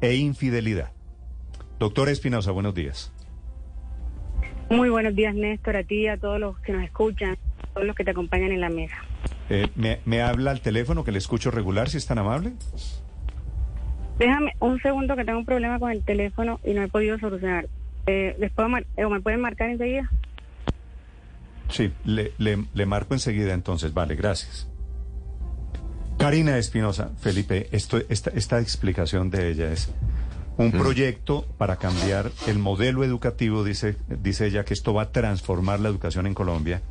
E infidelidad. Doctor Espinosa, buenos días. Muy buenos días, Néstor, a ti, a todos los que nos escuchan, a todos los que te acompañan en la mesa. Eh, ¿me, ¿Me habla al teléfono que le escucho regular, si es tan amable? Déjame un segundo que tengo un problema con el teléfono y no he podido solucionar. Eh, ¿después mar- eh, ¿Me pueden marcar enseguida? Sí, le, le, le marco enseguida entonces. Vale, gracias. Karina Espinosa, Felipe, esto, esta, esta explicación de ella es un proyecto para cambiar el modelo educativo, dice, dice ella que esto va a transformar la educación en Colombia,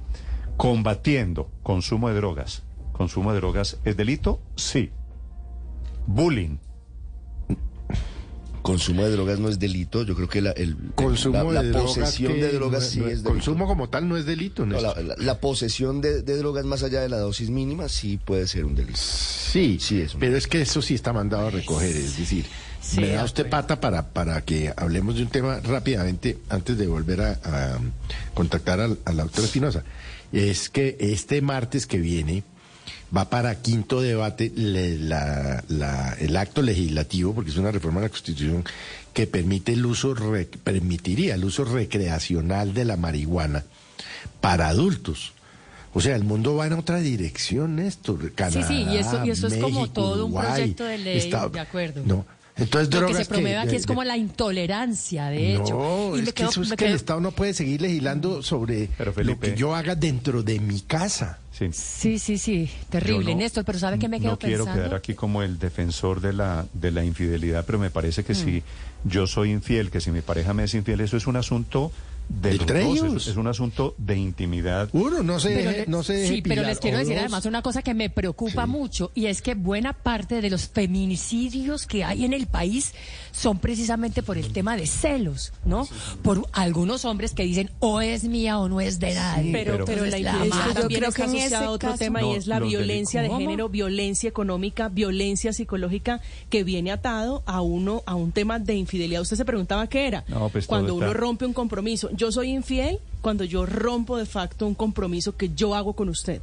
combatiendo consumo de drogas. ¿Consumo de drogas es delito? Sí. Bullying. Consumo de drogas no es delito, yo creo que la, el, Consumo la, de la drogas posesión de drogas no- sí no- es delito. Consumo como tal no es delito. No, la, la- la posesión de, de drogas más allá de la dosis mínima sí puede ser un delito. Sí, Sí, es un- pero es que eso sí está mandado a recoger, es decir, me da usted pata para, para que hablemos de un tema rápidamente antes de volver a, a contactar al, a la doctora Espinosa. Es que este martes que viene va para quinto debate le- la- la- el acto legislativo, porque es una reforma a la Constitución que permite el uso, re- permitiría el uso recreacional de la marihuana para adultos. O sea, el mundo va en otra dirección, Néstor. Canadá, sí, y eso- y eso es como todo un Uruguay, proyecto de ley, de acuerdo. No. Entonces, Lo que se promueve aquí de- es como de- la intolerancia, de hecho. no, Y es me que quedo- eso es me que el Estado no puede seguir legislando sobre Pero, lo que yo haga dentro de mi casa. Sí. Sí, sí, sí, terrible, no- Néstor, pero ¿sabe qué me quedo No quiero pensando? quedar aquí como el defensor de la, de la infidelidad, pero me parece que si yo soy infiel, que si mi pareja me es infiel, eso es un asunto de los Entre dos, ellos. es, es un asunto de intimidad. Uno no se deje- no se deje sí, pero les quiero decir dos. además una cosa que me preocupa mucho y es que buena parte de los feminicidios que hay en el país son precisamente por el tema de celos, ¿no? Por algunos hombres que dicen o es mía o no es de nadie. Pero, Pero- pero la infidelidad también creo está que en asociada a otro caso- tema No, y es la violencia de género, violencia económica, violencia psicológica que viene atado a uno a un tema de infidelidad. Usted se preguntaba qué era. No, pues cuando uno está- rompe un compromiso. Yo soy infiel cuando yo rompo de facto un compromiso que yo hago con usted.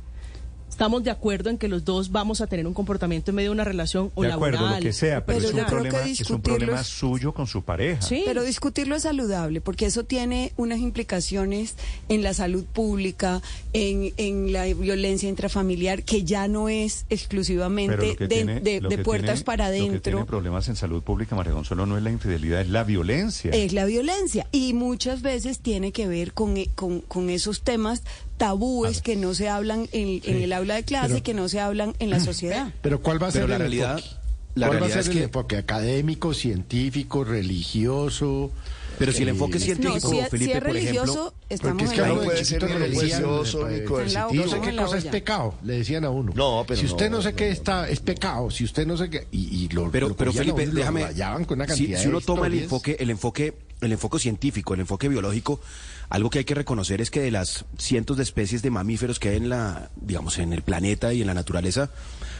Estamos de acuerdo en que los dos vamos a tener un comportamiento en medio de una relación o de acuerdo, laboral. lo que sea, pero, Pero es, un creo que problema, es un discutirlo problema es- suyo con su pareja. Sí. Pero discutirlo es saludable, porque eso tiene unas implicaciones en la salud pública, en, en la violencia intrafamiliar, que ya no es exclusivamente de, tiene- de- de puertas tiene- para Lo que tiene adentro. problemas en salud pública, María Consuelo, no es la infidelidad, es la violencia. Es la violencia y muchas veces tiene que ver con, con, con esos temas tabúes que no se hablan en, en el aula de clase, pero- que no se hablan en la sociedad. Pero ¿cuál va a Pero ser la el realidad- enfoque? la ¿Cuál va a realidad ser es el que- enfoque académico, científico, religioso? Pero si el enfoque científico, No, si, es- si Felipe, es por religioso, ejemplo, estamos Porque es que uno de puede ser ni religioso, ni coercitivo. No sé qué cosa es pecado, le decían a uno. No, pero Si usted no, no sé no, qué no. está, es pecado. Si usted no sé qué, y, y lo, Pero, lo pero Felipe, uno lo déjame. rayaban con una si, cantidad si uno de toma el enfoque, el enfoque, el enfoque científico, el enfoque biológico, algo que hay que reconocer es que de las cientos de especies de mamíferos que hay en la, digamos, en el planeta y en la naturaleza,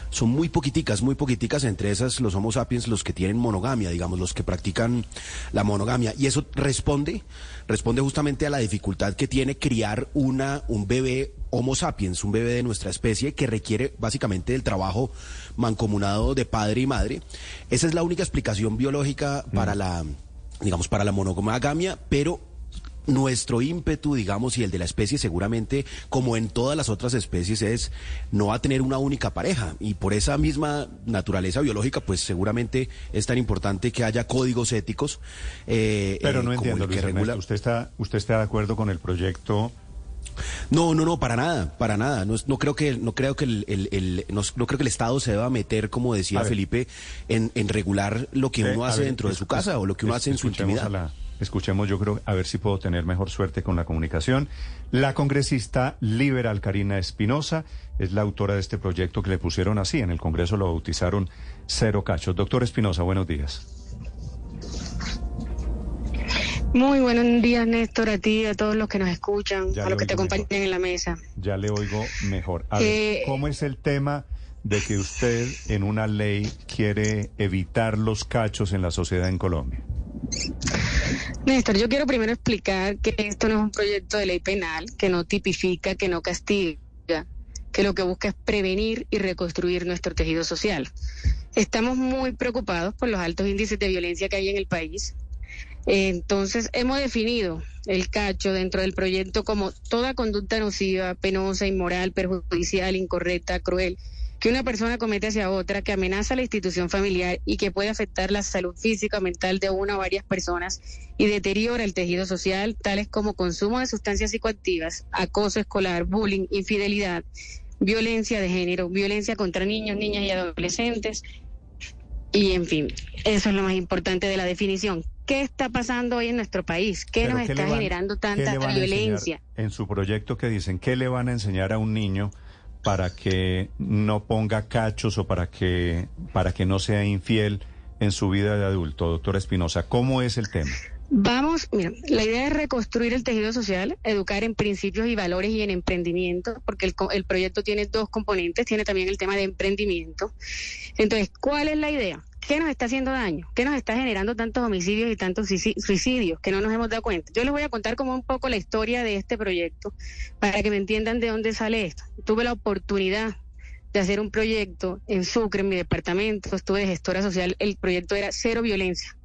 son muy poquiticas, muy poquiticas, entre esas los Homo sapiens, los que tienen monogamia, digamos, los que practican la monogamia. Y eso responde, responde justamente a la dificultad que tiene criar una, un bebé Homo sapiens, un bebé de nuestra especie que requiere básicamente el trabajo mancomunado de padre y madre. Esa es la única explicación biológica para la, digamos, para la monogamia, pero nuestro ímpetu, digamos, y el de la especie seguramente, como en todas las otras especies, es no va a tener una única pareja. Y por esa misma naturaleza biológica, pues seguramente es tan importante que haya códigos éticos. eh, Pero eh, no como entiendo, el que Ernesto, regula- ¿usted está, ¿usted está de acuerdo con el proyecto? No, no, no, para nada, para nada. No, no creo que, no creo que el, el- el- no, no creo que el Estado se deba meter, como decía. Felipe, en, en regular lo que Eh, uno hace ver, dentro de su casa o lo que uno es- hace en su intimidad. a la- escuchemos, yo creo, a ver si puedo tener mejor suerte con la comunicación. La congresista liberal Karina Espinosa es la autora de este proyecto que le pusieron así. En el Congreso lo bautizaron Cero Cachos. Doctor Espinosa, buenos días. Muy buenos días, Néstor, a ti, a todos los que nos escuchan, Ya a los que te acompañan mejor. en la mesa. Ya le oigo mejor. A ver, Eh, ¿cómo es el tema de que usted en una ley quiere evitar los cachos en la sociedad en Colombia? Néstor, yo quiero primero explicar que esto no es un proyecto de ley penal, que no tipifica, que no castiga, que lo que busca es prevenir y reconstruir nuestro tejido social. Estamos muy preocupados por los altos índices de violencia que hay en el país. Entonces, hemos definido el cacho dentro del proyecto como toda conducta nociva, penosa, inmoral, perjudicial, incorrecta, cruel, que una persona comete hacia otra, que amenaza la institución familiar y que puede afectar la salud física o mental de una o varias personas y deteriora el tejido social, tales como consumo de sustancias psicoactivas, acoso escolar, bullying, infidelidad, violencia de género, violencia contra niños, niñas y adolescentes. Y en fin, eso es lo más importante de la definición. ¿Qué está pasando hoy en nuestro país? ¿Qué Pero, nos ¿qué está van- generando tanta violencia? En su proyecto que dicen, ¿qué le van a enseñar a un niño para que no ponga cachos o para que, para que no sea infiel en su vida de adulto, doctora Espinosa? ¿Cómo es el tema? Vamos, mira, la idea es reconstruir el tejido social, educar en principios y valores y en emprendimiento, porque el, el proyecto tiene dos componentes, tiene también el tema de emprendimiento. Entonces, ¿cuál es la idea? ¿Qué nos está haciendo daño? ¿Qué nos está generando tantos homicidios y tantos suici- suicidios que no nos hemos dado cuenta? Yo les voy a contar como un poco la historia de este proyecto para que me entiendan de dónde sale esto. Tuve la oportunidad de hacer un proyecto en Sucre, en mi departamento, estuve de gestora social, el proyecto era cero violencia.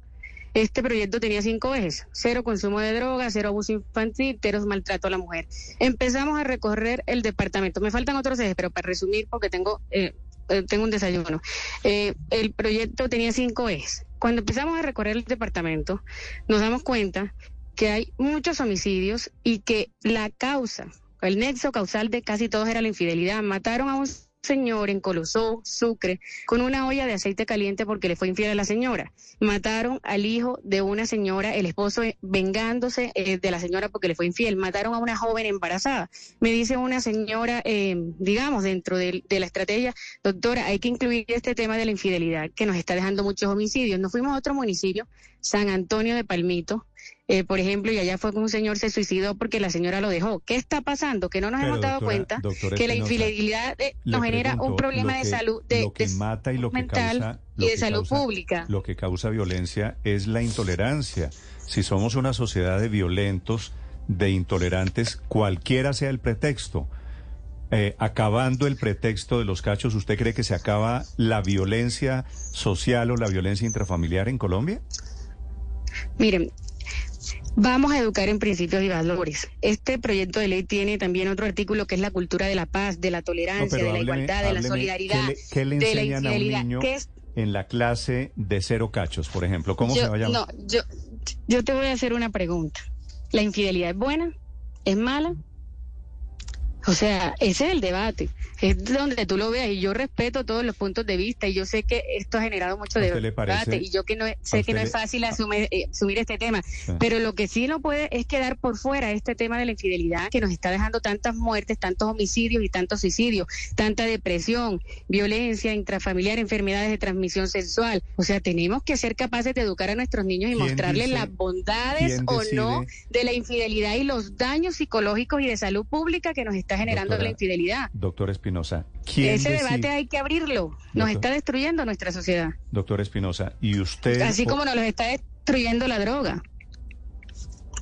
Este proyecto tenía cinco ejes, cero consumo de drogas, cero abuso infantil, cero maltrato a la mujer. Empezamos a recorrer el departamento. Me faltan otros ejes, pero para resumir, porque tengo, eh, eh, tengo un desayuno. Eh, el proyecto tenía cinco ejes. Cuando empezamos a recorrer el departamento, nos damos cuenta que hay muchos homicidios y que la causa, el nexo causal de casi todos era la infidelidad. Mataron a un señor en Colosó, Sucre, con una olla de aceite caliente porque le fue infiel a la señora. Mataron al hijo de una señora, el esposo eh, vengándose eh, de la señora porque le fue infiel. Mataron a una joven embarazada. Me dice una señora, eh, digamos, dentro de, la estrategia, doctora, hay que incluir este tema de la infidelidad que nos está dejando muchos homicidios. Nos fuimos a otro municipio, San Antonio de Palmito, eh, por ejemplo, y allá fue que un señor se suicidó porque la señora lo dejó. ¿Qué está pasando? Que no nos Pero, hemos dado doctora- cuenta doctora que la infidelidad eh, nos genera un problema de salud, de, lo que de mata y lo que mental causa, y de salud causa- pública. Lo que causa violencia es la intolerancia. Si somos una sociedad de violentos, de intolerantes, cualquiera sea el pretexto, eh, acabando el pretexto de los cachos, ¿usted cree que se acaba la violencia social o la violencia intrafamiliar en Colombia? Miren, vamos a educar en principios y valores. Este proyecto de ley tiene también otro artículo que es la cultura de la paz, de la tolerancia, de la hábleme- igualdad, de la solidaridad, ¿Qué le, qué le de la enseñan a un infidelidad. niño ¿Qué es? en la clase de cero cachos, por ejemplo? ¿Cómo yo, se va a llamar? No, yo, yo te voy a hacer una pregunta. ¿La infidelidad es buena? ¿Es mala? O sea, ese es el debate. Es donde tú lo veas y yo respeto todos los puntos de vista y yo sé que esto ha generado mucho ¿A usted debate parece- y yo que no, sé que no es fácil asumir, eh, asumir este tema, Sí. pero lo que sí no puede es quedar por fuera este tema de la infidelidad que nos está dejando tantas muertes, tantos homicidios y tantos suicidios, tanta depresión, violencia intrafamiliar, enfermedades de transmisión sexual. O sea, tenemos que ser capaces de educar a nuestros niños y ¿Quién mostrarles dice- las bondades o no de la infidelidad y los daños psicológicos y de salud pública que nos está generando Doctora, la infidelidad. Doctor Espinosa, ¿quién Ese decide- debate hay que abrirlo. Nos Doctor. está destruyendo nuestra sociedad. Doctor Espinosa, y usted... Así como nos los está destruyendo la droga.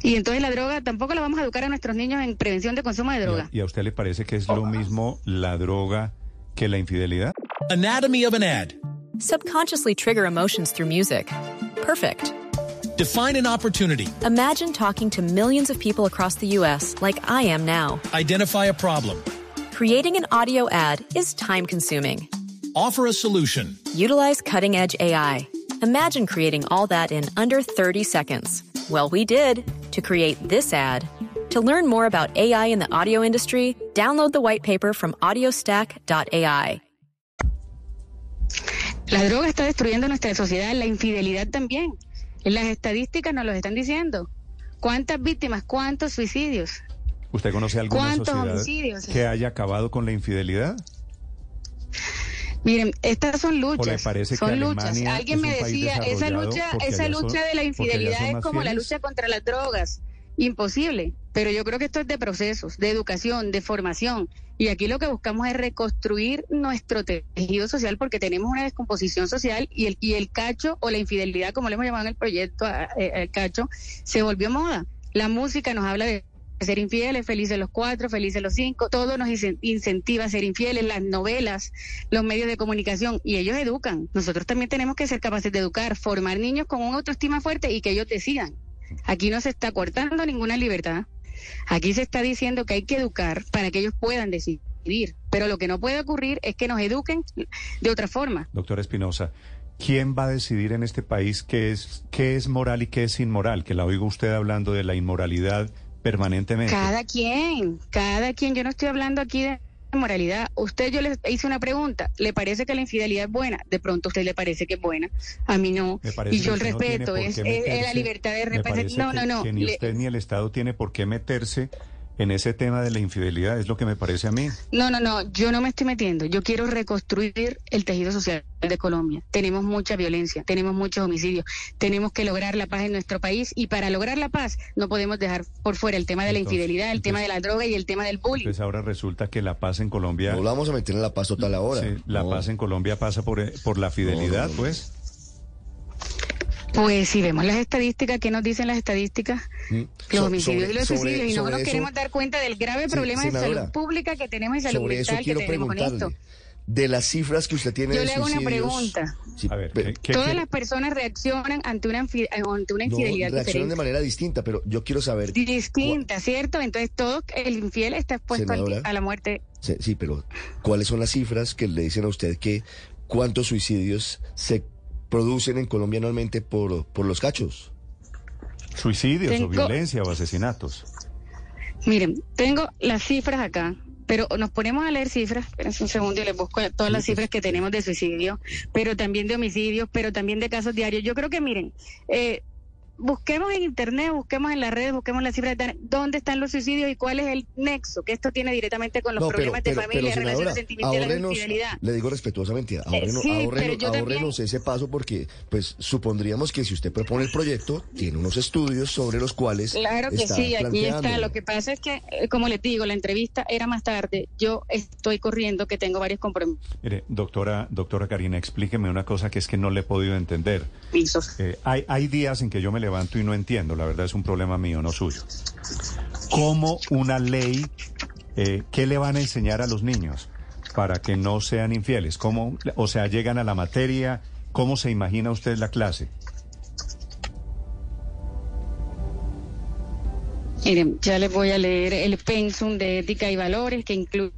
Y entonces la droga tampoco la vamos a educar a nuestros niños en prevención de consumo de ¿Y a, droga. y a usted le parece que es lo mismo la droga que la infidelidad? Anatomy of an ad. Subconsciously trigger emotions through music. Perfect. Define an opportunity. Imagine talking to millions of people across the U.S. like I am now. Identify a problem. Creating an audio ad is time consuming. Offer a solution. Utilize cutting edge AI. Imagine creating all that in under 30 seconds. Well, we did to create this ad. To learn more about AI in the audio industry, download the white paper from audiostack.ai. La droga está destruyendo nuestra sociedad, la infidelidad también. Las estadísticas nos lo están diciendo. ¿Cuántas víctimas? ¿Cuántos suicidios? ¿Usted conoce alguna ¿Cuántos sociedad homicidios? que haya acabado con la infidelidad? Miren, estas son luchas. ¿O le parece que son luchas. Alguien me decía, esa lucha, esa son- lucha de la infidelidad es como la lucha contra las drogas. Imposible. Pero yo creo que esto es de procesos, de educación, de formación. Y aquí lo que buscamos es reconstruir nuestro tejido social porque tenemos una descomposición social y el, y el cacho o la infidelidad, como le hemos llamado en el proyecto, a- el cacho, se volvió moda. La música nos habla de ser infieles, felices los cuatro, felices los cinco, todo nos incen- incentiva a ser infieles, las novelas, los medios de comunicación, y ellos educan. Nosotros también tenemos que ser capaces de educar, formar niños con una autoestima fuerte y que ellos decidan. Aquí no se está cortando ninguna libertad. Aquí se está diciendo que hay que educar para que ellos puedan decidir. Pero lo que no puede ocurrir es que nos eduquen de otra forma. Doctor Espinosa, ¿quién va a decidir en este país qué es, qué es moral y qué es inmoral? Que la oigo usted hablando de la inmoralidad permanentemente. Cada quien, cada quien. Yo no estoy hablando aquí de moralidad. Usted, yo le hice una pregunta. ¿Le parece que la infidelidad es buena? De pronto a usted le parece que es buena. A mí no. Y yo el no respeto. Es, la libertad de parece No, no, no. Que ni Le- usted ni el Estado tiene por qué meterse en ese tema de la infidelidad, es lo que me parece a mí. No, no, no, yo no me estoy metiendo. Yo quiero reconstruir el tejido social de Colombia. Tenemos mucha violencia, tenemos muchos homicidios, tenemos que lograr la paz en nuestro país y para lograr la paz no podemos dejar por fuera el tema de la infidelidad, el tema de la droga y el tema del bullying. Pues ahora resulta que la paz en Colombia... No la vamos a meter en la paz total ahora. Sí, la No. paz en Colombia pasa por, por la fidelidad, no, no. pues. Pues si vemos las estadísticas, ¿qué nos dicen las estadísticas? Mm. Los So- homicidios sobre- y los sobre- suicidios y no sobre nos eso- queremos dar cuenta del grave Sí, problema de senadora, salud pública que tenemos y salud Sobre eso mental que quiero tenemos con esto. preguntarle. De las cifras que usted tiene Yo de le hago una suicidios- pregunta. Sí, A ver, pero- ¿qué- qué Todas quiere? las personas reaccionan ante una, infi- ante una no, infidelidad reaccionan de diferente. manera distinta, pero yo quiero saber. distinta, ¿cierto? Entonces todo el infiel está expuesto Senadora. a la muerte. Sí, sí, pero ¿cuáles son las cifras que le dicen a usted que cuántos suicidios se producen en Colombia anualmente por, por los cachos? Suicidios Tengo- o violencia o asesinatos. Miren, tengo las cifras acá, pero nos ponemos a leer cifras, espérense un segundo y les busco todas las cifras que tenemos de suicidio, pero también de homicidios, pero también de casos diarios. Yo creo que miren, eh, busquemos en internet, busquemos en las redes, busquemos las cifras de dónde están los suicidios y cuál es el nexo, que esto tiene directamente con los No, pero, problemas de pero, familia, relaciones sentimentales y la ahórrenos, infidelidad. le digo respetuosamente, ahórrenos, sí, ahórrenos- pero yo también- ahórrenos ese paso porque pues supondríamos que si usted propone el proyecto, tiene unos estudios sobre los cuales Claro que está sí, aquí está. Lo que pasa es que, eh, como les digo, la entrevista era más tarde. Yo estoy corriendo, que tengo varios compromisos. Mire, doctora, doctora Karina, explíqueme una cosa que es que no le he podido entender. Eh, hay, hay días en que yo me levanto y no entiendo, la verdad es un problema mío, no suyo. ¿Cómo una ley, eh, qué le van a enseñar a los niños para que no sean infieles? ¿Cómo, o sea, llegan a la materia? ¿Cómo se imagina usted la clase? Miren, ya les voy a leer el pensum de ética y valores que incluye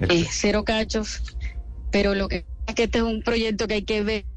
eh, cero cachos, pero lo que es que este es un proyecto que hay que ver.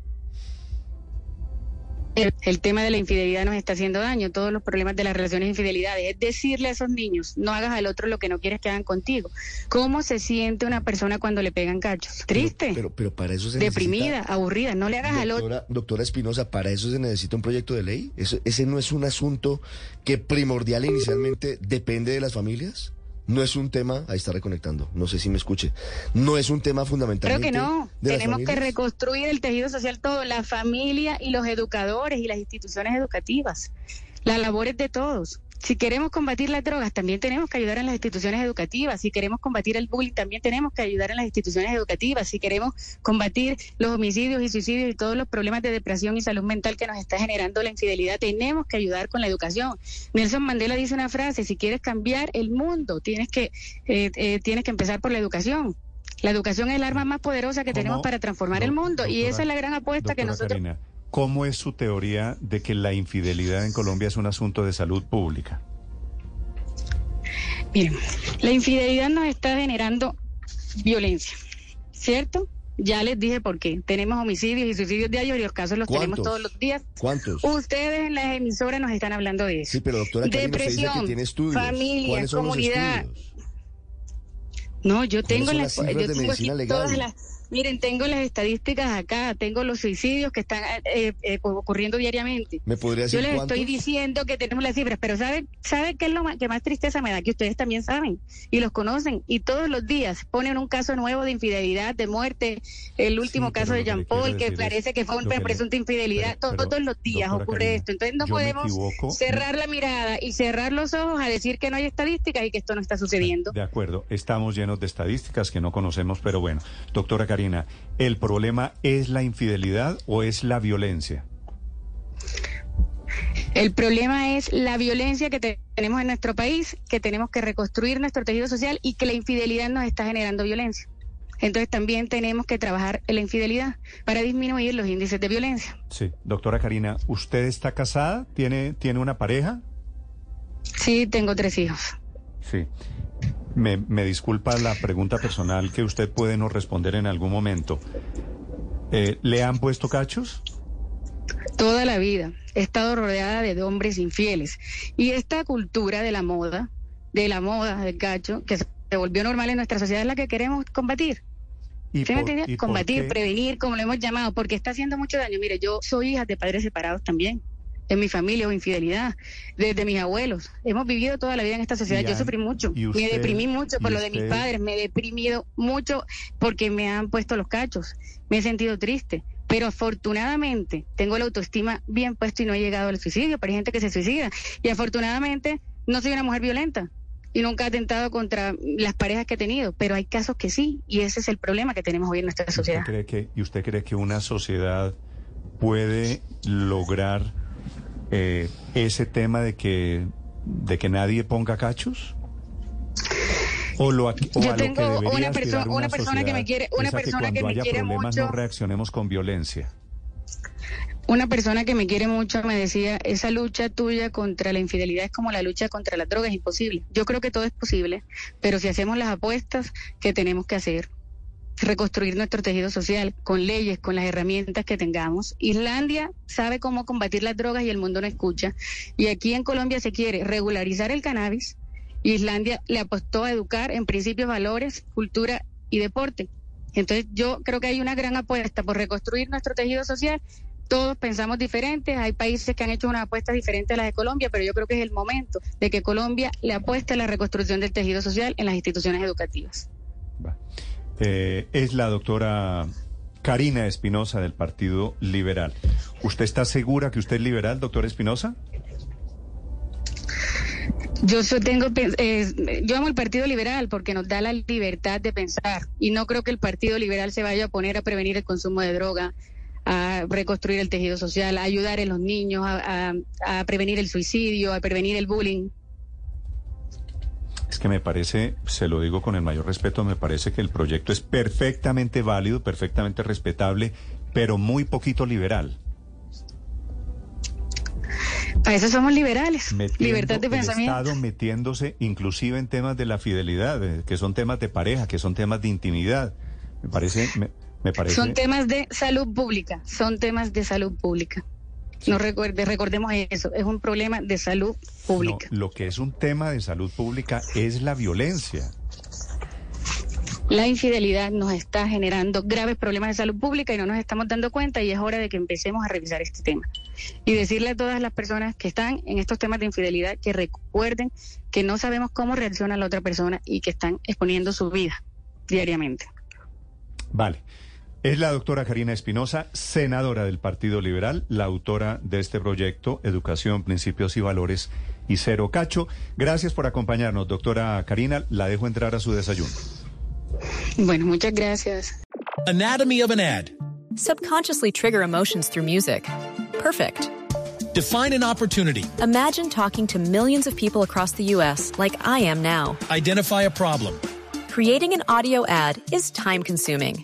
El, el tema de la infidelidad nos está haciendo daño, todos los problemas de las relaciones de infidelidad. Es decirle a esos niños, no hagas al otro lo que no quieres que hagan contigo. ¿Cómo se siente una persona cuando le pegan cachos? Triste, Pero, pero para eso se deprimida, necesita- aburrida. No le hagas al otro. Doctora, doctora Espinosa, ¿para eso se necesita un proyecto de ley? ¿Eso- ¿Ese no es un asunto que primordial inicialmente depende de las familias? No es un tema, ahí está reconectando, no sé si me escuche, no es un tema Creo fundamentalmente que no. las Tenemos que reconstruir el tejido social todo, la familia y los educadores y las instituciones educativas. La labor es de todos. Si queremos combatir las drogas, también tenemos que ayudar en las instituciones educativas. Si queremos combatir el bullying, también tenemos que ayudar en las instituciones educativas. Si queremos combatir los homicidios y suicidios y todos los problemas de depresión y salud mental que nos está generando la infidelidad, tenemos que ayudar con la educación. Nelson Mandela dice una frase, si quieres cambiar el mundo, tienes que, eh, eh, tienes que empezar por la educación. La educación es el arma más poderosa que ¿Cómo? tenemos para transformar el mundo y esa es la gran apuesta que nosotros... Karina, ¿cómo es su teoría de que la infidelidad en Colombia es un asunto de salud pública? Miren, la infidelidad nos está generando violencia, ¿cierto? Ya les dije por qué. Tenemos homicidios y suicidios diarios y los casos los tenemos todos los días. ¿Cuántos? Ustedes en las emisoras nos están hablando de eso. Sí, pero doctora Karina, usted dice que Depresión, tiene estudios. familia, ¿Cuáles son comunidad. No, yo tengo las yo de tengo medicina aquí legal? todas las Miren, tengo las estadísticas acá, tengo los suicidios que están eh, eh, ocurriendo diariamente. ¿Me podría decir Yo les cuántos? estoy diciendo que tenemos las cifras, pero ¿sabe, sabe qué es lo ma- que más tristeza me da? Que ustedes también saben y los conocen y todos los días ponen un caso nuevo de infidelidad, de muerte, el último Sí, caso de Jean Paul, que parece que fue una presunta infidelidad. pero- pero, todos los días ocurre Karina, esto. Entonces no podemos cerrar la mirada y cerrar los ojos a decir que no hay estadísticas y que esto no está sucediendo. De acuerdo, estamos llenos de estadísticas que no conocemos, pero bueno, doctora Karina, ¿el problema es la infidelidad o es la violencia? El problema es la violencia que te- tenemos en nuestro país, que tenemos que reconstruir nuestro tejido social y que la infidelidad nos está generando violencia. Entonces también tenemos que trabajar en la infidelidad para disminuir los índices de violencia. Sí, doctora Karina, ¿usted está casada? ¿Tiene, tiene una pareja? Sí, tengo tres hijos. Sí. Me, me disculpa la pregunta personal que usted puede no responder en algún momento. Eh, ¿Le han puesto cachos? Toda la vida he estado rodeada de hombres infieles. Y esta cultura de la moda, de la moda, del cacho, que se volvió normal en nuestra sociedad, es la que queremos combatir. ¿Y ¿Sí me por- entiende? y por Combatir, prevenir, como lo hemos llamado, porque está haciendo mucho daño. Mire, yo soy hija de padres separados también. En mi familia hubo infidelidad, desde mis abuelos. Hemos vivido toda la vida en esta sociedad. Y Yo sufrí mucho. y me usted- deprimí mucho por y lo de mis usted- padres. Me he deprimido mucho porque me han puesto los cachos. Me he sentido triste. Pero afortunadamente tengo la autoestima bien puesto y no he llegado al suicidio. Hay gente que se suicida. Y afortunadamente no soy una mujer violenta y nunca he atentado contra las parejas que he tenido, pero hay casos que sí, y ese es el problema que tenemos hoy en nuestra ¿Y usted sociedad. cree que, ¿Y usted cree que una sociedad puede lograr eh, ese tema de que, de que nadie ponga cachos? ¿O, lo, o Yo a lo que tengo una aspirar perso- una persona que me quiere- una persona que cuando me quiere mucho. no reaccionemos con violencia? Una persona que me quiere mucho me decía, esa lucha tuya contra la infidelidad es como la lucha contra las drogas, es imposible. Yo creo que todo es posible, pero si hacemos las apuestas que tenemos que hacer, reconstruir nuestro tejido social con leyes, con las herramientas que tengamos. Islandia sabe cómo combatir las drogas y el mundo no escucha. Y aquí en Colombia se quiere regularizar el cannabis. Islandia le apostó a educar en principios, valores, cultura y deporte. Entonces yo creo que hay una gran apuesta por reconstruir nuestro tejido social. Todos pensamos diferentes, hay países que han hecho unas apuestas diferentes a las de Colombia, pero yo creo que es el momento de que Colombia le apueste a la reconstrucción del tejido social en las instituciones educativas. Eh, es la doctora Karina Espinosa del Partido Liberal. ¿Usted está segura que usted es liberal, doctora Espinosa? Yo tengo, eh, yo amo el Partido Liberal porque nos da la libertad de pensar y no creo que el Partido Liberal se vaya a poner a prevenir el consumo de droga, a reconstruir el tejido social, a ayudar a los niños, a, a- a prevenir el suicidio, a prevenir el bullying. Es que me parece, se lo digo con el mayor respeto, me parece que el proyecto es perfectamente válido, perfectamente respetable, pero muy poquito liberal. Para eso somos liberales, Metiendo libertad de el pensamiento. Estado metiéndose inclusive en temas de la fidelidad, eh, que son temas de pareja, que son temas de intimidad. Me parece, me, me parece. Son temas de salud pública, son temas de salud pública. No recuerde, recordemos eso, es un problema de salud No, pública. lo que es un tema de salud pública es la violencia. La infidelidad nos está generando graves problemas de salud pública y no nos estamos dando cuenta y es hora de que empecemos a revisar este tema. Y decirle a todas las personas que están en estos temas de infidelidad que recuerden que no sabemos cómo reacciona la otra persona y que están exponiendo su vida diariamente. Vale. Es la doctora Karina Espinosa, senadora del Partido Liberal, la autora de este proyecto, Educación, Principios y Valores y Cero Cacho. Gracias por acompañarnos, doctora Karina. La dejo entrar a su desayuno. Bueno, muchas gracias. Anatomy of an ad. Subconsciously trigger emotions through music. Perfect. Define an opportunity. Imagine talking to millions of people across the U.S. like I am now. Identify a problem. Creating an audio ad is time consuming.